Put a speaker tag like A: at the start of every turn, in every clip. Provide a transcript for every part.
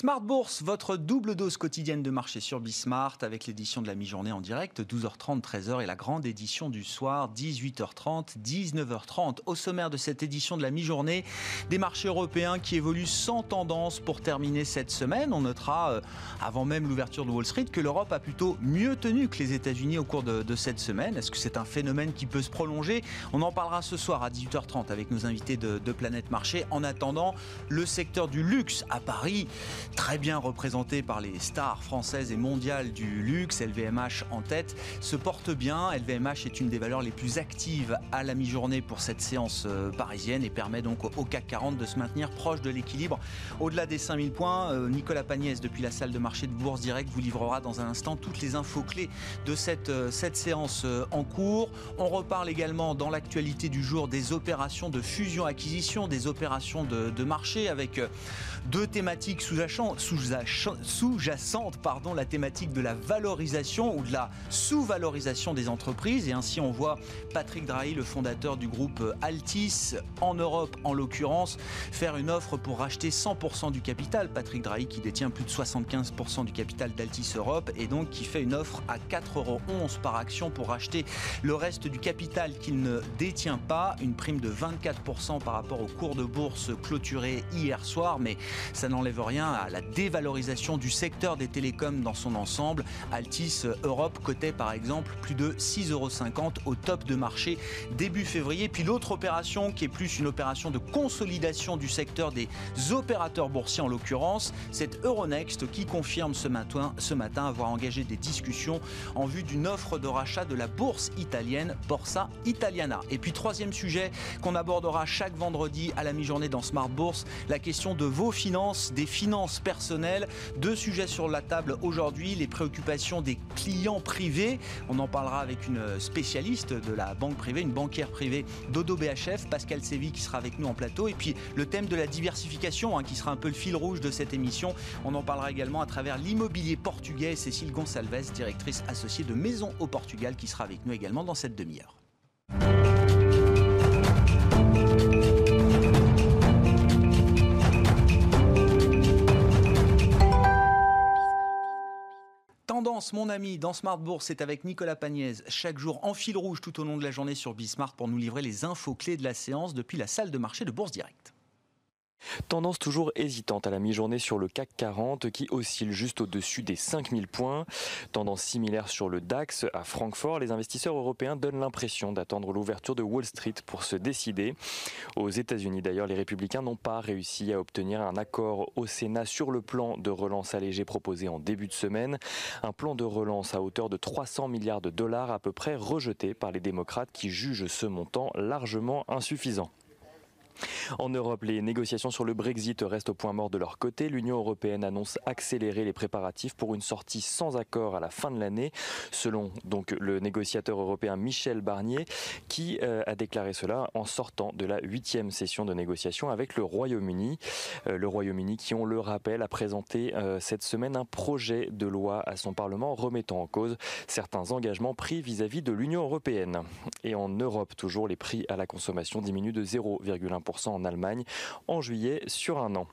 A: Smart Bourse, votre double dose quotidienne de marché sur Bismart avec l'édition de la mi-journée en direct, 12h30, 13h et la grande édition du soir, 18h30, 19h30. Au sommaire de cette édition de la mi-journée, des marchés européens qui évoluent sans tendance pour terminer cette semaine. On notera, euh, avant même l'ouverture de Wall Street, que l'Europe a plutôt mieux tenu que les États-Unis au cours de, cette semaine. Est-ce que c'est un phénomène qui peut se prolonger? On en parlera ce soir à 18h30 avec nos invités de, de Planète Marché. En attendant, le secteur du luxe à Paris très bien représenté par les stars françaises et mondiales du luxe, LVMH en tête, se porte bien. LVMH est une des valeurs les plus actives à la mi-journée pour cette séance euh, parisienne et permet donc au CAC 40 de se maintenir proche de l'équilibre. Au-delà des 5000 points, euh, Nicolas Pagnès, depuis la salle de marché de Bourse Direct, vous livrera dans un instant toutes les infos clés de cette, euh, cette séance en cours. On reparle également dans l'actualité du jour des opérations de fusion-acquisition, des opérations de, de marché avec deux thématiques sous-jacentes, pardon, la thématique de la valorisation ou de la sous-valorisation des entreprises. Et ainsi, on voit Patrick Drahi, le fondateur du groupe Altis, en Europe en l'occurrence, faire une offre pour racheter 100% du capital. Patrick Drahi qui détient plus de 75% du capital d'Altis Europe et donc qui fait une offre à 4,11 euros par action pour racheter le reste du capital qu'il ne détient pas. Une prime de 24% par rapport au cours de bourse clôturé hier soir, mais ça n'enlève rien à la dévalorisation du secteur des télécoms dans son ensemble. Altis Europe cotait par exemple plus de 6,50 euros au top de marché début février. Puis l'autre opération qui est plus une opération de consolidation du secteur des opérateurs boursiers en l'occurrence, c'est Euronext qui confirme ce matin, avoir engagé des discussions en vue d'une offre de rachat de la bourse italienne Borsa Italiana. Et puis troisième sujet qu'on abordera chaque vendredi à la mi-journée dans Smart Bourse, la question de vos finances, des finances personnelles. Deux sujets sur la table aujourd'hui, les préoccupations des clients privés. On en parlera avec une spécialiste de la banque privée, une banquière privée d'Odo BHF, Pascal Sévy qui sera avec nous en plateau. Et puis le thème de la diversification hein, qui sera un peu le fil rouge de cette émission. On en parlera également à travers l'immobilier portugais. Cécile Gonçalves, directrice associée de Maison au Portugal, qui sera avec nous également dans cette demi-heure. Mon ami, dans Smart Bourse, c'est avec Nicolas Pagnès, chaque jour en fil rouge tout au long de la journée sur Bismart pour nous livrer les infos clés de la séance depuis la salle de marché de Bourse Direct.
B: Tendance toujours hésitante à la mi-journée sur le CAC 40 qui oscille juste au-dessus des 5000 points. Tendance similaire sur le DAX à Francfort. Les investisseurs européens donnent l'impression d'attendre l'ouverture de Wall Street pour se décider. Aux États-Unis d'ailleurs, les républicains n'ont pas réussi à obtenir un accord au Sénat sur le plan de relance allégé proposé en début de semaine. Un plan de relance à hauteur de 300 milliards de dollars à peu près rejeté par les démocrates qui jugent ce montant largement insuffisant. En Europe, les négociations sur le Brexit restent au point mort de leur côté. L'Union européenne annonce accélérer les préparatifs pour une sortie sans accord à la fin de l'année, selon le négociateur européen Michel Barnier, qui euh, a déclaré cela en sortant de la huitième session de négociation avec le Royaume-Uni. Euh, le Royaume-Uni, qui on le rappelle, a présenté euh, cette semaine un projet de loi à son Parlement remettant en cause certains engagements pris vis-à-vis -vis de l'Union européenne. Et en Europe, toujours, les prix à la consommation diminuent de 0,1% en Allemagne en juillet sur un an.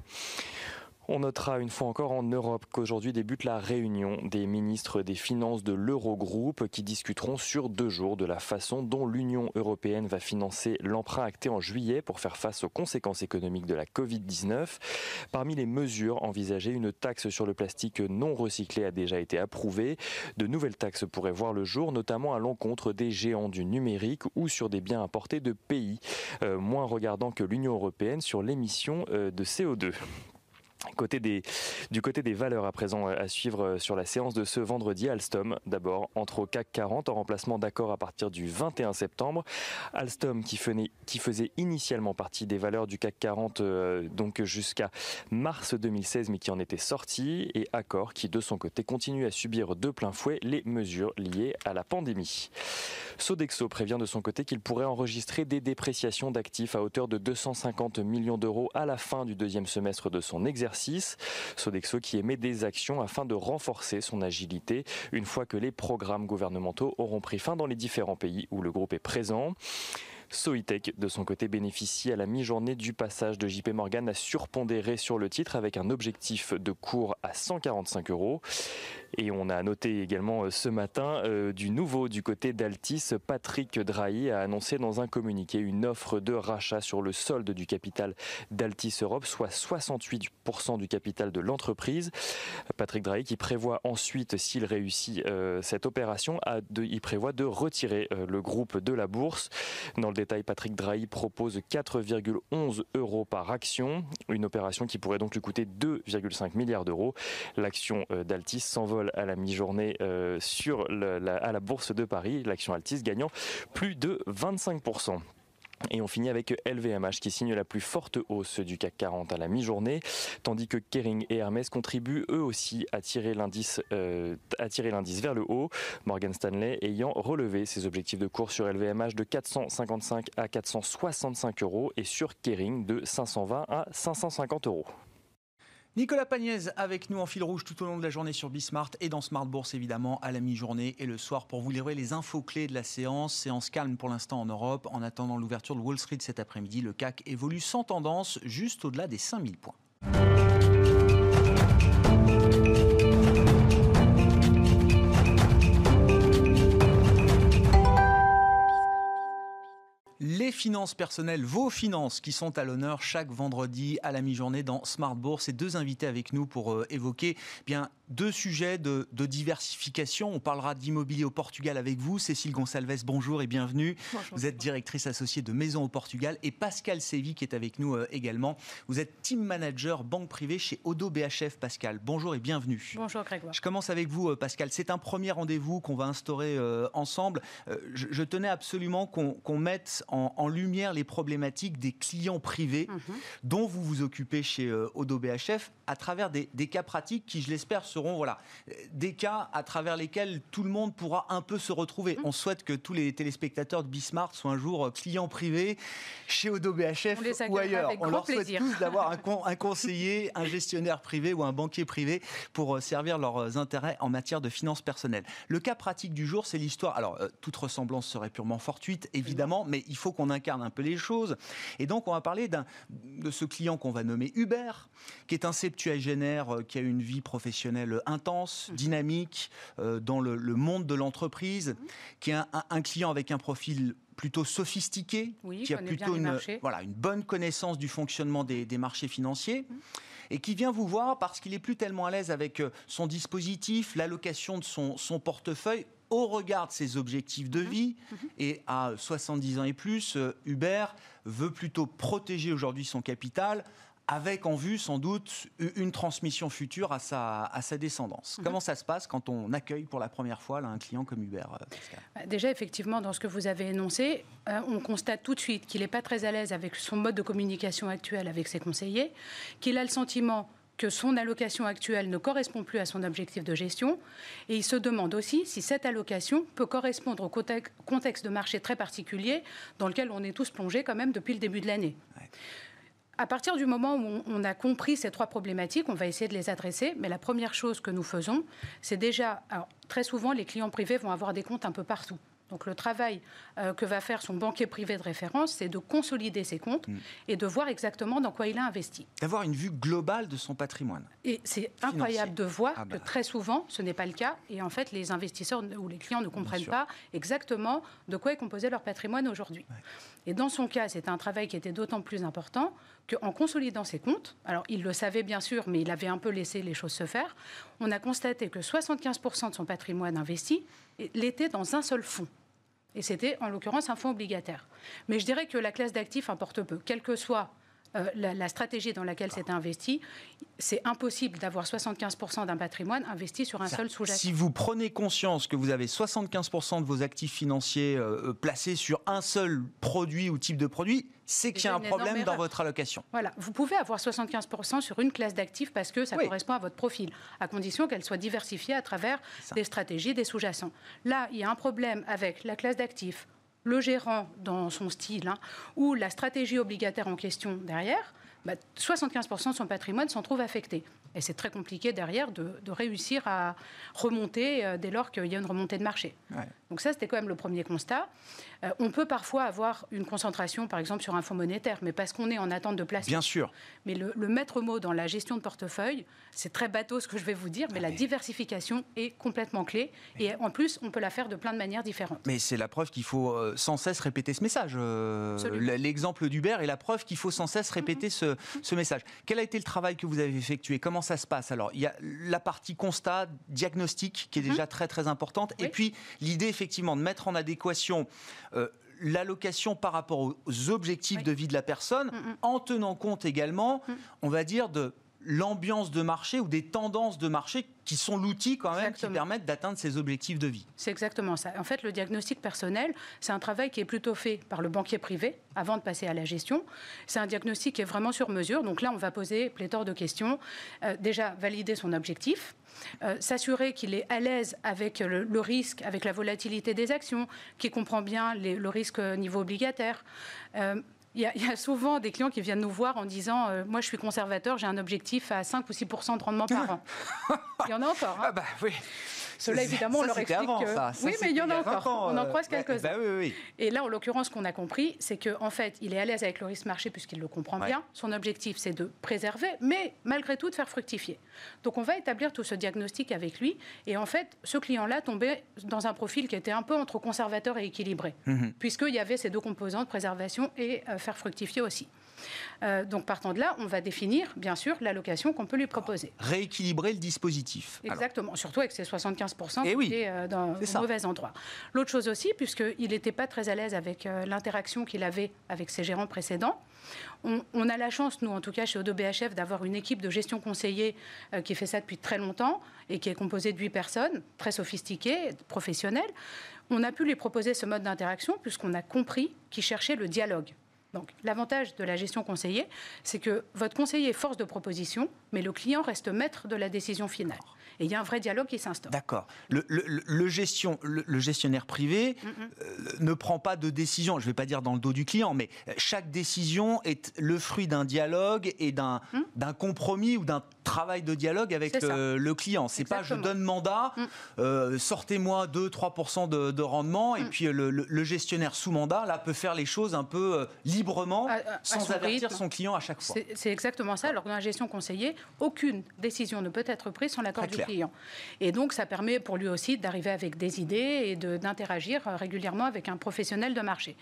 B: On notera une fois encore en Europe qu'aujourd'hui débute la réunion des ministres des Finances de l'Eurogroupe qui discuteront sur deux jours de la façon dont l'Union européenne va financer l'emprunt acté en juillet pour faire face aux conséquences économiques de la Covid-19. Parmi les mesures envisagées, une taxe sur le plastique non recyclé a déjà été approuvée. De nouvelles taxes pourraient voir le jour, notamment à l'encontre des géants du numérique ou sur des biens importés de pays euh, moins regardants que l'Union européenne sur l'émission euh, de CO2. Côté des, du côté des valeurs à présent à suivre euh, sur la séance de ce vendredi, Alstom d'abord entre au CAC 40 en remplacement d'accord à partir du 21 septembre. Alstom qui, qui faisait initialement partie des valeurs du CAC 40 euh, donc jusqu'à mars 2016 mais qui en était sorti et Accor qui de son côté continue à subir de plein fouet les mesures liées à la pandémie. Sodexo prévient de son côté qu'il pourrait enregistrer des dépréciations d'actifs à hauteur de 250 millions d'euros à la fin du deuxième semestre de son exercice. Sodexo qui émet des actions afin de renforcer son agilité une fois que les programmes gouvernementaux auront pris fin dans les différents pays où le groupe est présent. Soitec, de son côté, bénéficie à la mi-journée du passage de JP Morgan à surpondéré sur le titre avec un objectif de cours à 145 euros. Et on a noté également euh, ce matin euh, du nouveau du côté d'Altis. Patrick Drahi a annoncé dans un communiqué une offre de rachat sur le solde du capital d'Altis Europe, soit 68% du capital de l'entreprise. Patrick Drahi qui prévoit ensuite, s'il réussit euh, cette opération, de, il prévoit de retirer le groupe de la bourse. Détail, Patrick Drahi propose 4,11 euros par action, une opération qui pourrait donc lui coûter 2,5 milliards d'euros. L'action d'Altis s'envole à la mi-journée euh, à la bourse de Paris, l'action Altis gagnant plus de 25%. Et on finit avec LVMH qui signe la plus forte hausse du CAC 40 à la mi-journée, tandis que Kering et Hermès contribuent eux aussi à tirer l'indice euh, vers le haut. Morgan Stanley ayant relevé ses objectifs de cours sur LVMH de 455 à 465 euros et sur Kering de 520 à 550 euros.
A: Nicolas Pagnès avec nous en fil rouge tout au long de la journée sur Bismart et dans Smart Bourse évidemment à la mi-journée et le soir pour vous livrer les infos clés de la séance. Séance calme pour l'instant en Europe. En attendant l'ouverture de Wall Street cet après-midi, le CAC évolue sans tendance juste au-delà des 5000 points. Les finances personnelles, vos finances qui sont à l'honneur chaque vendredi à la mi-journée dans Smart Bourse. Deux invités avec nous pour euh, évoquer eh bien deux sujets de, diversification. On parlera d'immobilier au Portugal avec vous. Cécile Gonçalves, bonjour et bienvenue. Vous êtes directrice associée de Maison au Portugal. Et Pascal Sévy qui est avec nous euh, également. Vous êtes team manager banque privée chez Odo BHF. Pascal, bonjour et bienvenue.
C: Bonjour Grégoire.
A: Je commence avec vous, euh, Pascal. C'est un premier rendez-vous qu'on va instaurer ensemble. Je, tenais absolument qu'on mette en, lumière les problématiques des clients privés mhm. dont vous vous occupez chez euh, Odo BHF à travers des, cas pratiques qui, je l'espère, seront voilà, des cas à travers lesquels tout le monde pourra un peu se retrouver. Mhm. On souhaite que tous les téléspectateurs de Bismart soient un jour euh, clients privés chez Odo BHF ou ailleurs. On leur souhaite tous d'avoir un, un, conseiller, un gestionnaire privé ou un banquier privé pour euh, servir leurs intérêts en matière de finances personnelles. Le cas pratique du jour, c'est l'histoire. Alors, toute ressemblance serait purement fortuite, évidemment, mais il faut qu'on incarne un peu les choses. Et donc, on va parler de ce client qu'on va nommer Hubert, qui est un septuagénaire euh, qui a une vie professionnelle intense, mhm. dynamique, euh, dans le, monde de l'entreprise, mhm. qui est un, client avec un profil plutôt sophistiqué, qui a plutôt une, voilà, une bonne connaissance du fonctionnement des, marchés financiers. Mhm. et qui vient vous voir parce qu'il est plus tellement à l'aise avec euh, son dispositif, l'allocation de son, son portefeuille au regard de ses objectifs de vie. Et à 70 ans et plus, euh, Hubert veut plutôt protéger aujourd'hui son capital avec en vue sans doute une transmission future à sa, à sa descendance. Mhm. Comment ça se passe quand on accueille pour la première fois là, un client comme Hubert euh,
C: bah, Déjà, effectivement, dans ce que vous avez énoncé, euh, on constate tout de suite qu'il n'est pas très à l'aise avec son mode de communication actuel avec ses conseillers, qu'il a le sentiment que son allocation actuelle ne correspond plus à son objectif de gestion. Et il se demande aussi si cette allocation peut correspondre au contexte de marché très particulier dans lequel on est tous plongés quand même depuis le début de l'année. À partir du moment où on a compris ces trois problématiques, on va essayer de les adresser. Mais la première chose que nous faisons, c'est déjà, alors, très souvent, les clients privés vont avoir des comptes un peu partout. Donc le travail euh, que va faire son banquier privé de référence, c'est de consolider ses comptes mm. et de voir exactement dans quoi il a investi.
A: D'avoir une vue globale de son patrimoine.
C: Et c'est incroyable de voir ah que bah. très souvent, ce n'est pas le cas. Et en fait, les investisseurs ou les clients ne comprennent pas exactement de quoi est composé leur patrimoine aujourd'hui. Et dans son cas, c'était un travail qui était d'autant plus important qu'en consolidant ses comptes, alors il le savait bien sûr, mais il avait un peu laissé les choses se faire, on a constaté que 75% de son patrimoine investi l'était dans un seul fonds. Et c'était en l'occurrence un fonds obligataire. Mais je dirais que la classe d'actifs importe peu, quel que soit euh, la, stratégie dans laquelle c'est investi, c'est impossible d'avoir 75% d'un patrimoine investi sur un seul sous-jacent.
A: Si vous prenez conscience que vous avez 75% de vos actifs financiers euh, euh, placés sur un seul produit ou type de produit, c'est qu'il y a un problème dans votre allocation.
C: Voilà, vous pouvez avoir 75% sur une classe d'actifs parce que ça correspond à votre profil, à condition qu'elle soit diversifiée à travers des stratégies, des sous-jacents. Là, il y a un problème avec la classe d'actifs, le gérant dans son style, hein, ou la stratégie obligataire en question derrière, 75% bah, de son patrimoine s'en trouve affecté. Et c'est très compliqué derrière de, réussir à remonter euh, dès lors qu'il y a une remontée de marché. Donc ça, c'était quand même le premier constat. Euh, on peut parfois avoir une concentration, par exemple, sur un fonds monétaire, mais parce qu'on est en attente de place.
A: Bien sûr.
C: Mais le, maître mot dans la gestion de portefeuille, c'est très bateau ce que je vais vous dire, mais la diversification est complètement clé. Et en plus, on peut la faire de plein de manières différentes.
A: Mais c'est la preuve qu'il faut euh, sans cesse répéter ce message. Euh, l'exemple d'Uber est la preuve qu'il faut sans cesse répéter ce, ce, message. Quel a été le travail que vous avez effectué? Comment ça se passe? Alors, il y a la partie constat, diagnostic, qui est déjà mhm. très très importante. Et puis, l'idée effectivement de mettre en adéquation euh, l'allocation par rapport aux objectifs de vie de la personne, mm, mm. en tenant compte également, mm. on va dire, de l'ambiance de marché ou des tendances de marché qui sont l'outil quand même qui permettent d'atteindre ces objectifs de vie.
C: C'est exactement ça. En fait, le diagnostic personnel, c'est un travail qui est plutôt fait par le banquier privé avant de passer à la gestion. C'est un diagnostic qui est vraiment sur mesure. Donc là, on va poser pléthore de questions. Euh, déjà, valider son objectif. Euh, s'assurer qu'il est à l'aise avec le, risque, avec la volatilité des actions, qu'il comprend bien le risque niveau obligataire. Euh, il y, a, souvent des clients qui viennent nous voir en disant euh, Moi, je suis conservateur, j'ai un objectif à 5 ou 6% de rendement par an. il y en a encore. Hein.
A: Ah bah oui.
C: Cela, évidemment, on leur explique.
A: Avant, ça.
C: oui, mais il y en a encore. on en euh, croise quelques-uns.
A: Bah
C: Et là, en l'occurrence, ce qu'on a compris, c'est qu'en en fait, il est à l'aise avec le risque marché puisqu'il le comprend bien. Son objectif, c'est de préserver, mais malgré tout, de faire fructifier. Donc, on va établir tout ce diagnostic avec lui. Et en fait, ce client-là tombait dans un profil qui était un peu entre conservateur et équilibré, mhm. puisqu'il y avait ces deux composantes, préservation et euh, faire fructifier aussi. Euh, donc partant de là, on va définir bien sûr l'allocation qu'on peut lui proposer.
A: Rééquilibrer le dispositif.
C: Exactement, surtout avec ces 75% qui oui, euh, dans un mauvais endroit. L'autre chose aussi, puisqu'il n'était pas très à l'aise avec euh, l'interaction qu'il avait avec ses gérants précédents, on, a la chance, nous en tout cas chez Odo BHF, d'avoir une équipe de gestion conseillée qui fait ça depuis très longtemps et qui est composée de 8 personnes, très sophistiquées, professionnelles. On a pu lui proposer ce mode d'interaction puisqu'on a compris qu'il cherchait le dialogue. Donc l'avantage de la gestion conseillée, c'est que votre conseiller est force de proposition, mais le client reste maître de la décision finale. Et il y a un vrai dialogue qui s'instaure.
A: D'accord. Le, gestion, le, gestionnaire privé euh, ne prend pas de décision, je ne vais pas dire dans le dos du client, mais chaque décision est le fruit d'un dialogue et d'un mm. compromis ou d'un travail de dialogue avec euh, le client. C'est pas je donne mandat, mm. euh, sortez-moi 2-3% de, rendement, et mm. puis le, gestionnaire sous mandat, là, peut faire les choses un peu librement, sans avertir son client à chaque fois.
C: C'est exactement ça. Alors dans la gestion conseillée, aucune décision ne peut être prise sans l'accord du client. Et donc, ça permet pour lui aussi d'arriver avec des idées et d'interagir euh, régulièrement avec un professionnel de marché.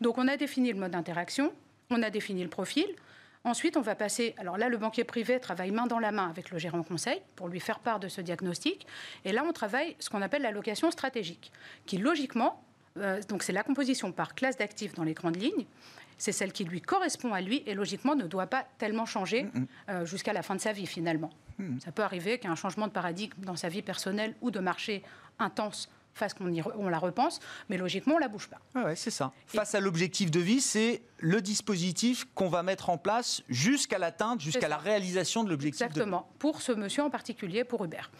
C: Donc, on a défini le mode d'interaction, on a défini le profil. Ensuite, on va passer. Alors là, le banquier privé travaille main dans la main avec le gérant conseil pour lui faire part de ce diagnostic. Et là, on travaille ce qu'on appelle l'allocation stratégique, qui logiquement, euh, donc c'est la composition par classe d'actifs dans les grandes lignes. C'est celle qui lui correspond à lui et logiquement ne doit pas tellement changer. Euh, jusqu'à la fin de sa vie finalement. Ça peut arriver qu'un changement de paradigme dans sa vie personnelle ou de marché intense fasse qu'on on la repense, mais logiquement, on ne la bouge pas.
A: Ah ouais, c'est ça. Face à l'objectif de vie, c'est le dispositif qu'on va mettre en place jusqu'à l'atteinte, jusqu'à la réalisation de l'objectif
C: de vie. Exactement. Pour ce monsieur en particulier, pour Hubert.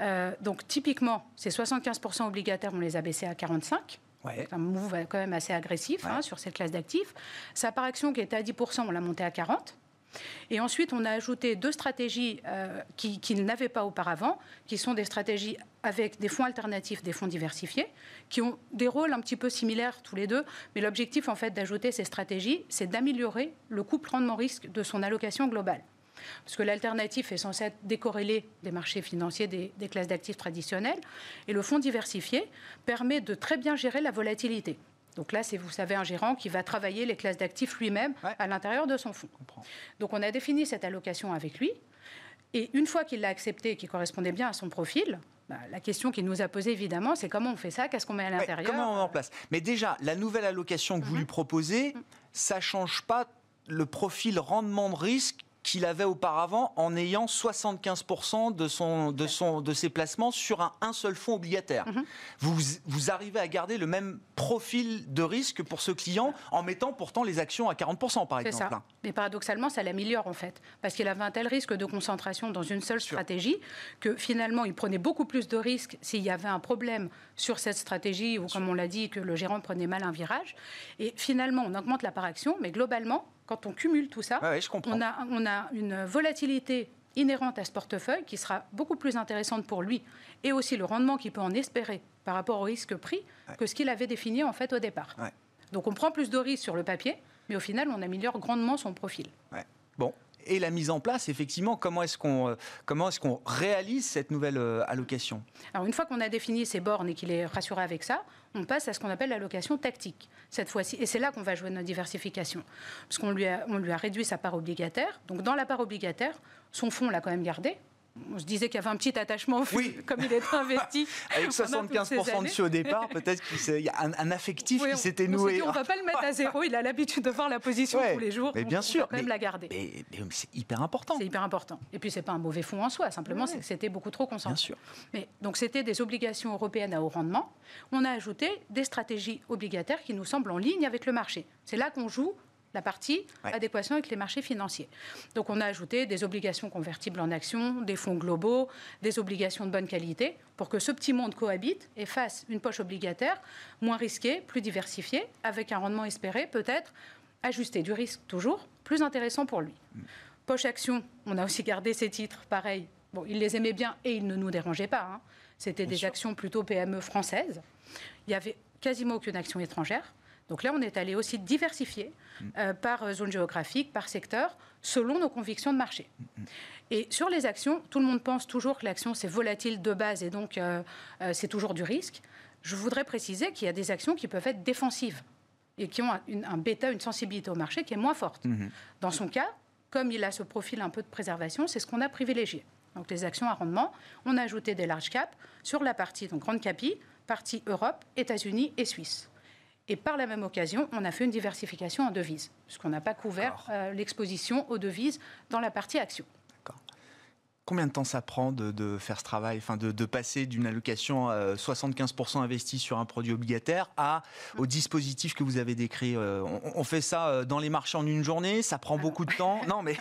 C: Euh, donc, typiquement, ces 75% obligataires, on les a baissés à 45%. C'est un mouvement quand même assez agressif hein, sur cette classe d'actifs. Sa par action qui était à 10%, on l'a monté à 40%. Et ensuite, on a ajouté deux stratégies euh, qu'il qui n'avait pas auparavant, qui sont des stratégies avec des fonds alternatifs, des fonds diversifiés, qui ont des rôles un petit peu similaires tous les deux. Mais l'objectif, en fait, d'ajouter ces stratégies, c'est d'améliorer le couple rendement-risque de son allocation globale. Parce que l'alternatif est censé être décorrélé des marchés financiers des, des classes d'actifs traditionnelles. Et le fonds diversifié permet de très bien gérer la volatilité. Donc là, c'est, vous savez, un gérant qui va travailler les classes d'actifs lui-même à l'intérieur de son fonds. Donc on a défini cette allocation avec lui. Et une fois qu'il l'a accepté et qu'il correspondait bien à son profil, bah, la question qu'il nous a posée évidemment, c'est comment on fait ça, qu'est-ce qu'on met à l'intérieur?
A: Comment on met en place? Mais déjà, la nouvelle allocation que vous lui mhm. proposez, mhm. ça change pas le profil rendement de risque qu'il avait auparavant en ayant 75% de, son, de, son, de ses placements sur un, un seul fonds obligataire. Mhm. vous, vous arrivez à garder le même profil de risque pour ce client en mettant pourtant les actions à 40% par exemple.
C: Ça. Mais paradoxalement, ça l'améliore en fait. Parce qu'il avait un tel risque de concentration dans une seule stratégie que finalement, il prenait beaucoup plus de risques s'il y avait un problème sur cette stratégie ou comme on l'a dit, que le gérant prenait mal un virage. Et finalement, on augmente la par action, mais globalement, quand on cumule tout ça,
A: on,
C: a, on a une volatilité inhérente à ce portefeuille qui sera beaucoup plus intéressante pour lui et aussi le rendement qu'il peut en espérer par rapport au risque pris que ce qu'il avait défini en fait au départ. Donc on prend plus de risques sur le papier, mais au final on améliore grandement son profil.
A: Bon, et la mise en place, effectivement, comment est-ce qu'on euh, est-ce réalise cette nouvelle euh, allocation?
C: Alors une fois qu'on a défini ses bornes et qu'il est rassuré avec ça, on passe à ce qu'on appelle l'allocation tactique cette fois-ci, et c'est là qu'on va jouer notre diversification, parce qu'on lui on lui a réduit sa part obligataire. Donc dans la part obligataire, son fonds l'a quand même gardé, on se disait qu'il y avait un petit attachement, oui. comme il est investi.
A: Avec 75% dessus au départ, peut-être qu'il y a un, affectif qui s'était noué.
C: On ne va pas le mettre à zéro, il a l'habitude de voir la position tous les jours.
A: Mais bien sûr.
C: quand même la garder.
A: Mais, c'est hyper important.
C: C'est hyper important. Et puis, ce n'est pas un mauvais fonds en soi, simplement, c'est que c'était beaucoup trop concentré.
A: Bien sûr.
C: Mais, donc, c'était des obligations européennes à haut rendement. On a ajouté des stratégies obligataires qui nous semblent en ligne avec le marché. C'est là qu'on joue la partie adéquation avec les marchés financiers. Donc on a ajouté des obligations convertibles en actions, des fonds globaux, des obligations de bonne qualité, pour que ce petit monde cohabite et fasse une poche obligataire moins risquée, plus diversifiée, avec un rendement espéré peut-être ajusté du risque toujours, plus intéressant pour lui. Poche action, on a aussi gardé ces titres, pareil. Bon, il les aimait bien et ils ne nous dérangeaient pas. Hein. C'était des actions plutôt PME françaises. Il n'y avait quasiment aucune action étrangère. Donc là, on est allé aussi diversifier euh, par euh, zone géographique, par secteur, selon nos convictions de marché. Et sur les actions, tout le monde pense toujours que l'action, c'est volatile de base et donc euh, c'est toujours du risque. Je voudrais préciser qu'il y a des actions qui peuvent être défensives et qui ont un, bêta, une sensibilité au marché qui est moins forte. Mhm. Dans son cas, comme il a ce profil un peu de préservation, c'est ce qu'on a privilégié. Donc les actions à rendement, on a ajouté des large caps sur la partie, donc grande capi, partie Europe, États-Unis et Suisse. Et par la même occasion, on a fait une diversification en devises, puisqu'on n'a pas couvert euh, l'exposition aux devises dans la partie action.
A: Combien de temps ça prend de, faire ce travail, enfin de, passer d'une allocation 75% euh, investie sur un produit obligataire à, au dispositif que vous avez décrit euh, on, fait ça euh, dans les marchés en une journée, ça prend beaucoup de temps? Non, mais.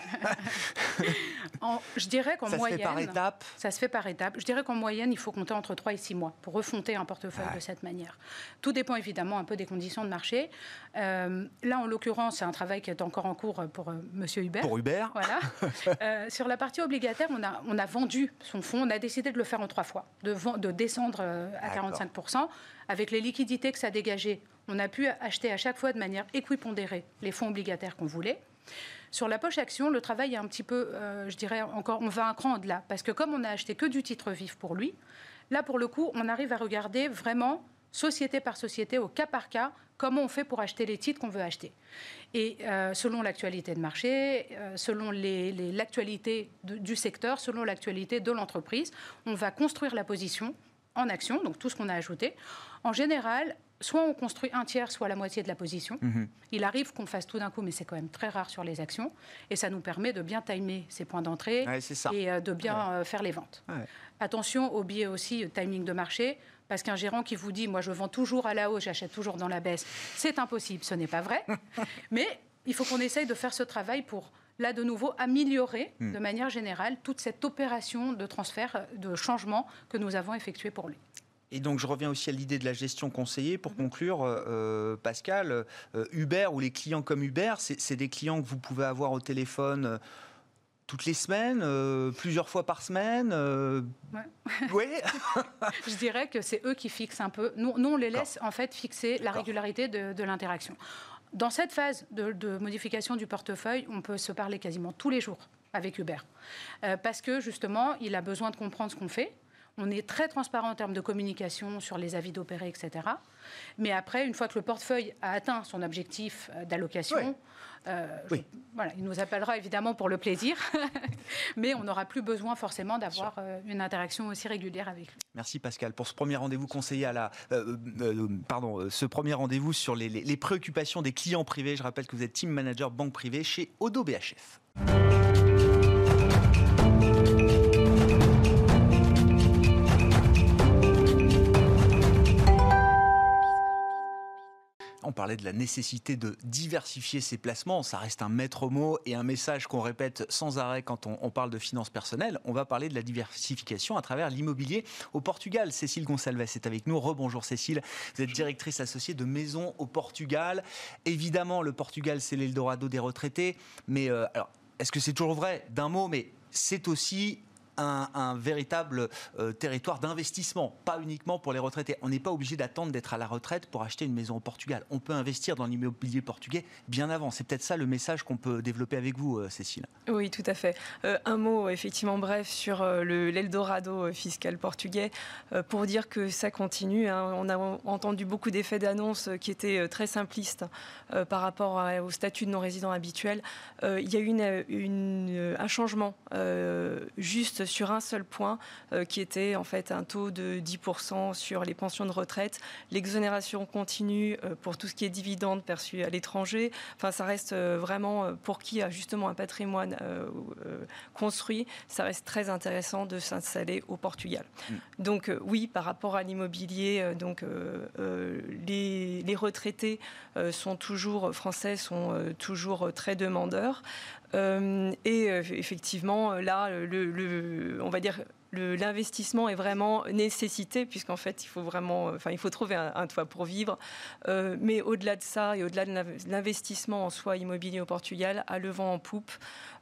C: je dirais qu'en moyenne.
A: Ça se fait par étapes?
C: Ça se fait par étapes. Je dirais qu'en moyenne, il faut compter entre 3 et 6 mois pour refonter un portefeuille de cette manière. Tout dépend évidemment un peu des conditions de marché. là, en l'occurrence, c'est un travail qui est encore en cours pour Monsieur Hubert.
A: Pour Hubert.
C: Voilà. sur la partie obligataire, on a on a vendu son fonds, on a décidé de le faire en trois fois, de, de descendre euh, à 45%. Avec les liquidités que ça dégageait, on a pu acheter à chaque fois de manière équipondérée les fonds obligataires qu'on voulait. Sur la poche action, le travail est un petit peu, euh, je dirais encore, on va un cran au-delà. Parce que comme on n'a acheté que du titre vif pour lui, là, pour le coup, on arrive à regarder vraiment société par société, au cas par cas, comment on fait pour acheter les titres qu'on veut acheter. Et euh, selon l'actualité de marché, euh, selon l'actualité du secteur, selon l'actualité de l'entreprise, on va construire la position en action, donc tout ce qu'on a ajouté. En général, soit on construit un tiers, soit la moitié de la position. Mhm. Il arrive qu'on fasse tout d'un coup, mais c'est quand même très rare sur les actions. Et ça nous permet de bien timer ces points d'entrée et euh, de bien faire les ventes. Attention au biais aussi timing de marché. Parce qu'un gérant qui vous dit, moi je vends toujours à la hausse, j'achète toujours dans la baisse, c'est impossible, ce n'est pas vrai. Mais il faut qu'on essaye de faire ce travail pour, là de nouveau, améliorer hmm. de manière générale toute cette opération de transfert, de changement que nous avons effectuée pour lui.
A: Et donc je reviens aussi à l'idée de la gestion conseillée. Pour mhm. conclure, euh, euh, Pascal, euh, Uber ou les clients comme Uber, c'est des clients que vous pouvez avoir au téléphone toutes les semaines, euh, plusieurs fois par semaine
C: euh... Oui. Je dirais que c'est eux qui fixent un peu. Nous, nous on les laisse en fait fixer la régularité de, l'interaction. Dans cette phase de, modification du portefeuille, on peut se parler quasiment tous les jours avec Hubert. Euh, parce que justement, il a besoin de comprendre ce qu'on fait. On est très transparent en termes de communication sur les avis d'opérer, etc. Mais après, une fois que le portefeuille a atteint son objectif euh, d'allocation, euh, voilà, il nous appellera évidemment pour le plaisir, mais on n'aura plus besoin forcément d'avoir euh, une interaction aussi régulière avec lui.
A: Merci Pascal pour ce premier rendez-vous conseillé à la, pardon, ce premier rendez-vous sur les, les préoccupations des clients privés. Je rappelle que vous êtes team manager banque privée chez Odo BHF. Parlait de la nécessité de diversifier ses placements. Ça reste un maître mot et un message qu'on répète sans arrêt quand on, parle de finances personnelles. On va parler de la diversification à travers l'immobilier au Portugal. Cécile Gonçalves est avec nous. Rebonjour Cécile. Vous êtes directrice associée de Maison au Portugal. Évidemment, le Portugal, c'est l'Eldorado des retraités. Mais euh, alors, est-ce que c'est toujours vrai D'un mot, mais c'est aussi un, véritable euh, territoire d'investissement, pas uniquement pour les retraités. On n'est pas obligé d'attendre d'être à la retraite pour acheter une maison au Portugal. On peut investir dans l'immobilier portugais bien avant. C'est peut-être ça le message qu'on peut développer avec vous, euh, Cécile.
D: Oui, tout à fait. Euh, un mot, effectivement, bref, sur l'Eldorado fiscal portugais, pour dire que ça continue. Hein. On a entendu beaucoup d'effets d'annonce qui étaient très simplistes par rapport au statut de non-résident habituel. il y a eu un changement juste sur un seul point, euh, qui était en fait un taux de 10% sur les pensions de retraite. L'exonération continue euh, pour tout ce qui est dividendes perçus à l'étranger. Enfin, ça reste euh, vraiment pour qui a justement un patrimoine construit, ça reste très intéressant de s'installer au Portugal. Mm. Donc oui, par rapport à l'immobilier, donc les, les, retraités sont toujours français, sont toujours très demandeurs. Euh, et euh, effectivement, là, on va dire l'investissement est vraiment nécessité puisqu'en fait il faut vraiment enfin il faut trouver un, toit pour vivre. Euh, mais au-delà de ça et au-delà de l'investissement en soi immobilier au Portugal à le vent en poupe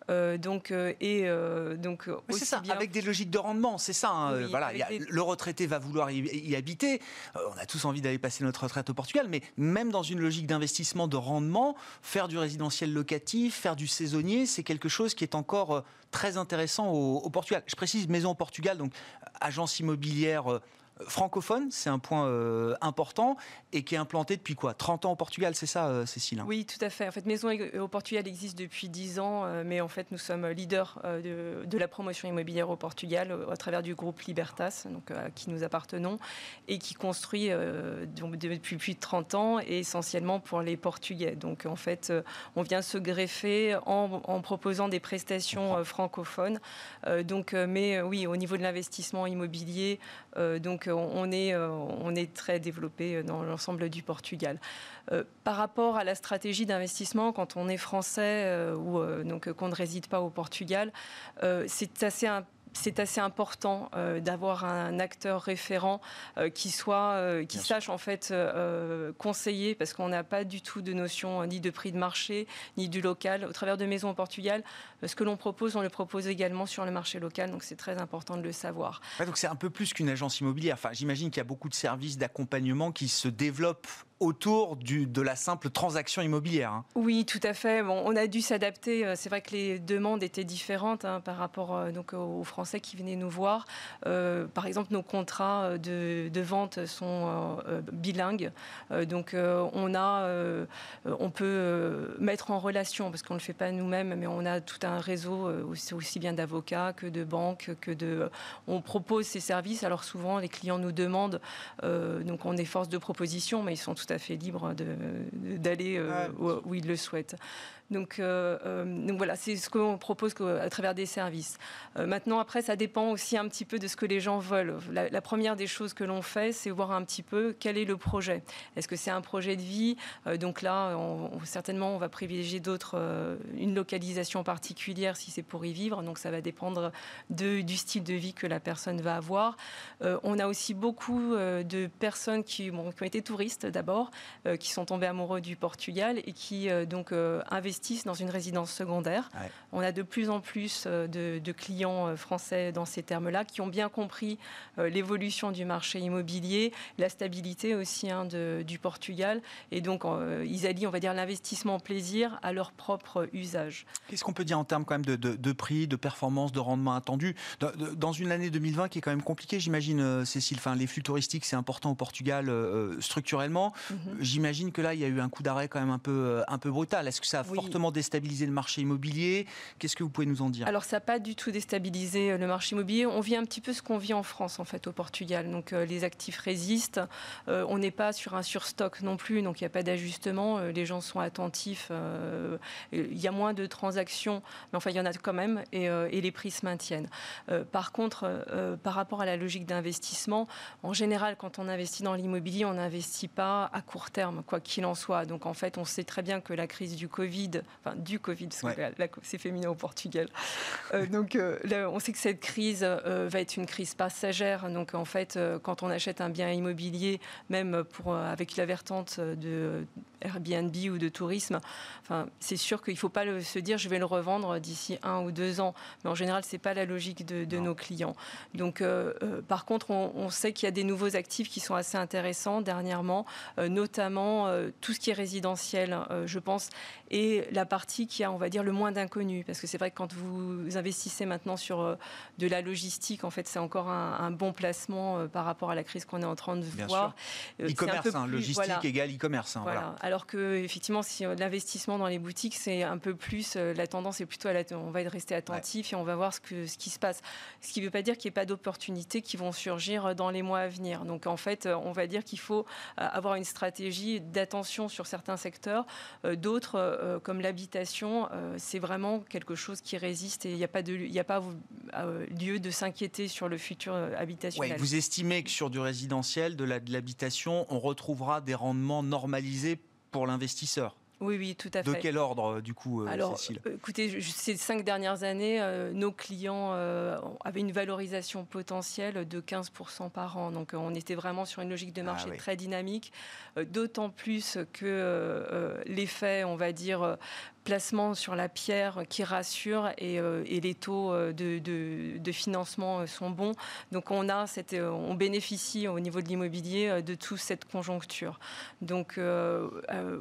D: euh, donc, euh, et euh, donc
A: c'est ça, avec des logiques de rendement, c'est ça. Hein, voilà, le retraité va vouloir y, habiter. on a tous envie d'aller passer notre retraite au Portugal, mais même dans une logique d'investissement de rendement, faire du résidentiel locatif, faire du saisonnier, c'est quelque chose qui est encore très intéressant au, au Portugal. Je précise maison au Portugal, donc agence immobilière francophone, c'est un point euh, important, et qui est implanté depuis quoi? 30 ans au Portugal, c'est ça, euh, Cécile?
D: Oui, tout à fait. En fait, Maison au Portugal existe depuis 10 ans, euh, mais en fait, nous sommes leaders de, la promotion immobilière au Portugal à travers du groupe Libertas, donc, à qui nous appartenons, et qui construit donc, depuis plus de 30 ans, et essentiellement pour les Portugais. Donc, en fait, on vient se greffer en, en proposant des prestations francophones. donc, mais oui, au niveau de l'investissement immobilier, donc on est, euh, on est très développé dans l'ensemble du Portugal. Euh, par rapport à la stratégie d'investissement, quand on est français euh, ou donc qu'on ne réside pas au Portugal, c'est assez important c'est assez important euh, d'avoir un acteur référent euh, qui soit, euh, qui sache en fait conseiller, parce qu'on n'a pas du tout de notion ni de prix de marché ni du local. Au travers de Maisons au Portugal, ce que l'on propose, on le propose également sur le marché local, donc c'est très important de le savoir.
A: donc c'est un peu plus qu'une agence immobilière. Enfin, j'imagine qu'il y a beaucoup de services d'accompagnement qui se développent autour de la simple transaction immobilière. Hein.
D: Oui, tout à fait. Bon, on a dû s'adapter. C'est vrai que les demandes étaient différentes hein, par rapport donc, aux Français qui venaient nous voir. Euh, par exemple, nos contrats euh, de, vente sont euh, bilingues. donc, on, a, on peut mettre en relation, parce qu'on ne le fait pas nous-mêmes, mais on a tout un réseau aussi, aussi bien d'avocats que de banques, que de. On propose ces services. Alors, souvent, les clients nous demandent, donc on est force de proposition, mais ils sont tout à fait libres d'aller où, ils le souhaitent. Donc, euh, euh, donc voilà, c'est ce qu'on propose à travers des services. Euh, maintenant, après, ça dépend aussi un petit peu de ce que les gens veulent. La, première des choses que l'on fait, c'est voir un petit peu quel est le projet. Est-ce que c'est un projet de vie? Donc là, certainement, on va privilégier d'autres, une localisation particulière si c'est pour y vivre. Donc ça va dépendre du style de vie que la personne va avoir. on a aussi beaucoup de personnes qui, ont été touristes d'abord, qui sont tombés amoureux du Portugal et qui donc investissent dans une résidence secondaire. On a de plus en plus euh, de, clients euh, français dans ces termes-là qui ont bien compris euh, l'évolution du marché immobilier, la stabilité aussi hein, du Portugal. Et donc, ils allient, on va dire, l'investissement plaisir à leur propre usage.
A: Qu'est-ce qu'on peut dire en termes quand même de, prix, de performance, de rendement attendu? Dans, une année 2020 qui est quand même compliquée, j'imagine, Cécile. Enfin, les flux touristiques, c'est important au Portugal structurellement. Mhm. J'imagine que là, il y a eu un coup d'arrêt quand même un peu, un peu brutal. Est-ce que ça a fortement déstabilisé le marché immobilier. Qu'est-ce que vous pouvez nous en dire?
D: Alors, ça n'a pas du tout déstabilisé euh, le marché immobilier. On vit un petit peu ce qu'on vit en France, en fait, au Portugal. Donc, euh, les actifs résistent. Euh, on n'est pas sur un surstock non plus, donc il n'y a pas d'ajustement. les gens sont attentifs. Il y a moins de transactions, mais enfin, il y en a quand même, et, et les prix se maintiennent. par contre, par rapport à la logique d'investissement, en général, quand on investit dans l'immobilier, on n'investit pas à court terme, quoi qu'il en soit. Donc en fait, on sait très bien que la crise du Covid, enfin du Covid, parce que c'est féminin au Portugal. Euh, donc on sait que cette crise va être une crise passagère. Donc en fait, quand on achète un bien immobilier, même pour, avec la vertente de Airbnb ou de tourisme, enfin, c'est sûr qu'il ne faut pas se dire je vais le revendre d'ici un ou deux ans. Mais en général, ce n'est pas la logique de, nos clients. Donc, par contre, on, on sait qu'il y a des nouveaux actifs qui sont assez intéressants dernièrement, euh, notamment euh, tout ce qui est résidentiel, euh, je pense, et la partie qui a, on va dire, le moins d'inconnus. Parce que c'est vrai que quand vous investissez maintenant sur de la logistique, en fait, c'est encore un, bon placement par rapport à la crise qu'on est en train de voir.
A: E-commerce, hein, logistique égale e-commerce. Hein,
D: voilà. Alors que, effectivement, si l'investissement dans les boutiques, c'est un peu plus, la tendance est plutôt à la, on va rester attentif et on va voir ce, que, ce qui se passe. Ce qui ne veut pas dire qu'il n'y ait pas d'opportunités qui vont surgir dans les mois à venir. Donc, en fait, on va dire qu'il faut euh, avoir une stratégie d'attention sur certains secteurs. Euh, d'autres, euh, l'habitation, c'est vraiment quelque chose qui résiste et il n'y a pas, pas lieu de s'inquiéter sur le futur habitationnel.
A: vous estimez que sur du résidentiel, de l'habitation, on retrouvera des rendements normalisés pour l'investisseur?
D: Oui, oui, tout à fait.
A: De quel ordre, du coup, euh, Alors, Cécile
D: euh, Écoutez, ces cinq dernières années, euh, nos clients avaient une valorisation potentielle de 15% par an. Donc, on était vraiment sur une logique de ah marché très dynamique, d'autant plus que l'effet, on va dire, placement sur la pierre qui rassure et, euh, les taux euh, de, financement euh, sont bons. Donc on a cette, on bénéficie au niveau de l'immobilier de toute cette conjoncture. Donc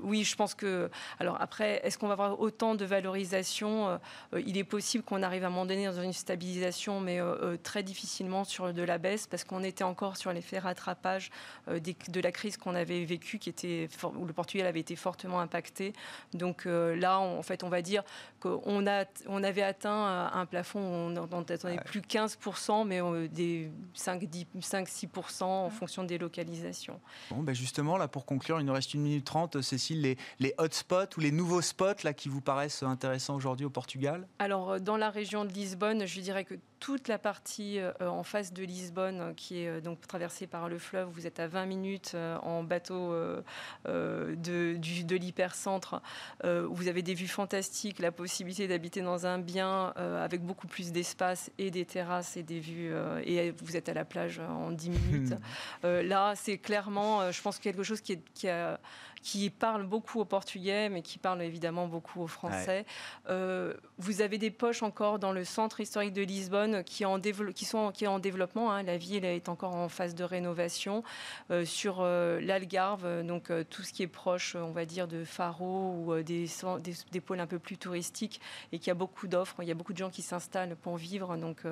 D: oui, je pense que alors après, est-ce qu'on va avoir autant de valorisation Il est possible qu'on arrive à un moment donné dans une stabilisation, mais très difficilement sur de la baisse parce qu'on était encore sur l'effet rattrapage de la crise qu'on avait vécue, qui était où le Portugal avait été fortement impacté. Donc là, on en fait, on va dire qu'on a, on avait atteint un plafond, on n'entendait plus 15%, mais euh, des 5-6% en fonction des localisations.
A: Bon, ben justement, là, pour conclure, il nous reste une minute trente. Cécile, les, les hotspots ou les nouveaux spots là, qui vous paraissent intéressants aujourd'hui au Portugal?
D: Alors, euh, dans la région de Lisbonne, je dirais que toute la partie euh, en face de Lisbonne, qui est donc traversée par le fleuve, vous êtes à 20 minutes en bateau de, de l'hypercentre. vous avez des vues fantastique, la possibilité d'habiter dans un bien euh, avec beaucoup plus d'espace et des terrasses et des vues, euh, et vous êtes à la plage en 10 minutes. Euh, là, c'est clairement, je pense, quelque chose qui, est, qui a qui parle beaucoup au portugais, mais qui parle évidemment beaucoup au français. Euh, vous avez des poches encore dans le centre historique de Lisbonne qui sont qui est en développement. Hein. La ville est encore en phase de rénovation. Euh, sur euh, l'Algarve, donc tout ce qui est proche, on va dire, de Faro ou des, des, pôles un peu plus touristiques et qui a beaucoup d'offres. Il y a beaucoup de gens qui s'installent pour vivre. Donc,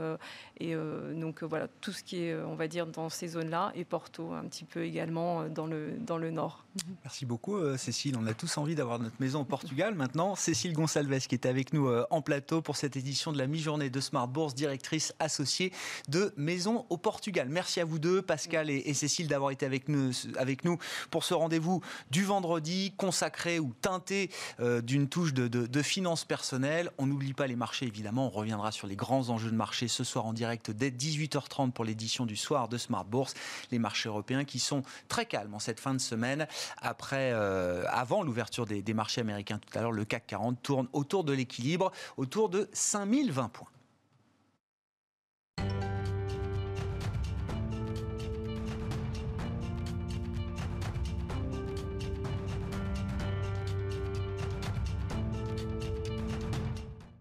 D: et donc voilà, tout ce qui est, on va dire, dans ces zones-là et Porto un petit peu également dans le, dans le nord.
A: Merci beaucoup. Euh, Cécile. On a tous envie d'avoir notre maison au Portugal. Maintenant, Cécile Gonçalves qui est avec nous euh, en plateau pour cette édition de la mi-journée de Smart Bourse, directrice associée de Maison au Portugal. Merci à vous deux, Pascal et, Cécile, d'avoir été avec nous, pour ce rendez-vous du vendredi consacré ou teinté euh, d'une touche de, de finances personnelles. On n'oublie pas les marchés, évidemment. On reviendra sur les grands enjeux de marché ce soir en direct dès 18h30 pour l'édition du soir de Smart Bourse. Les marchés européens qui sont très calmes en cette fin de semaine après euh, avant l'ouverture des, des marchés américains tout à l'heure, le CAC 40 tourne autour de l'équilibre, autour de 5020 points.